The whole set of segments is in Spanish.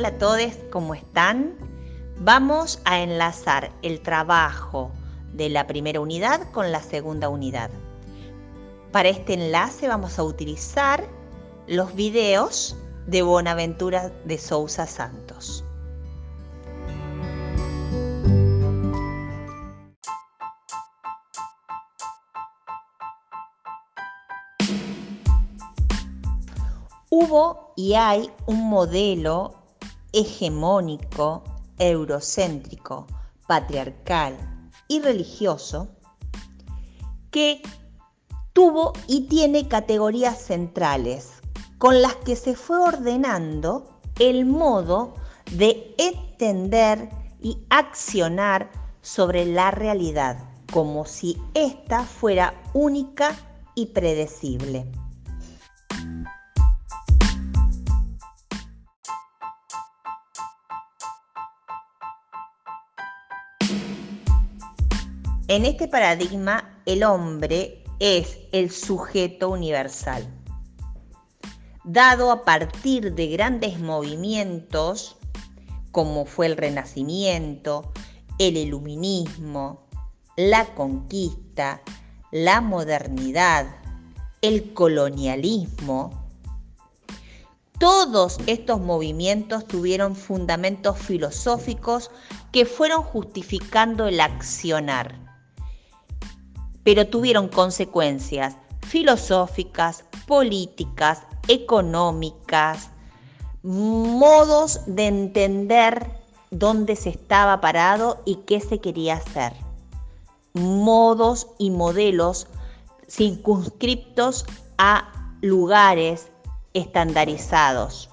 Hola a todos, ¿cómo están? Vamos a enlazar el trabajo de la primera unidad con la segunda unidad. Para este enlace vamos a utilizar los videos de Bonaventura de Sousa Santos. Hubo y hay un modelo hegemónico, eurocéntrico, patriarcal y religioso que tuvo y tiene categorías centrales con las que se fue ordenando el modo de entender y accionar sobre la realidad, como si ésta fuera única y predecible. En este paradigma, el hombre es el sujeto universal, dado a partir de grandes movimientos como fue el Renacimiento, el Iluminismo, la conquista, la modernidad, el colonialismo. Todos estos movimientos tuvieron fundamentos filosóficos que fueron justificando el accionar pero tuvieron consecuencias filosóficas, políticas, económicas, modos de entender dónde se estaba parado y qué se quería hacer. Modos y modelos circunscriptos a lugares estandarizados.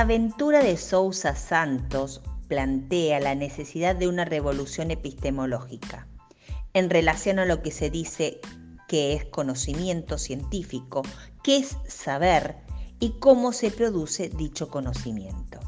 Aventura de Sousa Santos plantea la necesidad de una revolución epistemológica en relación a lo que se dice que es conocimiento científico, qué es saber y cómo se produce dicho conocimiento.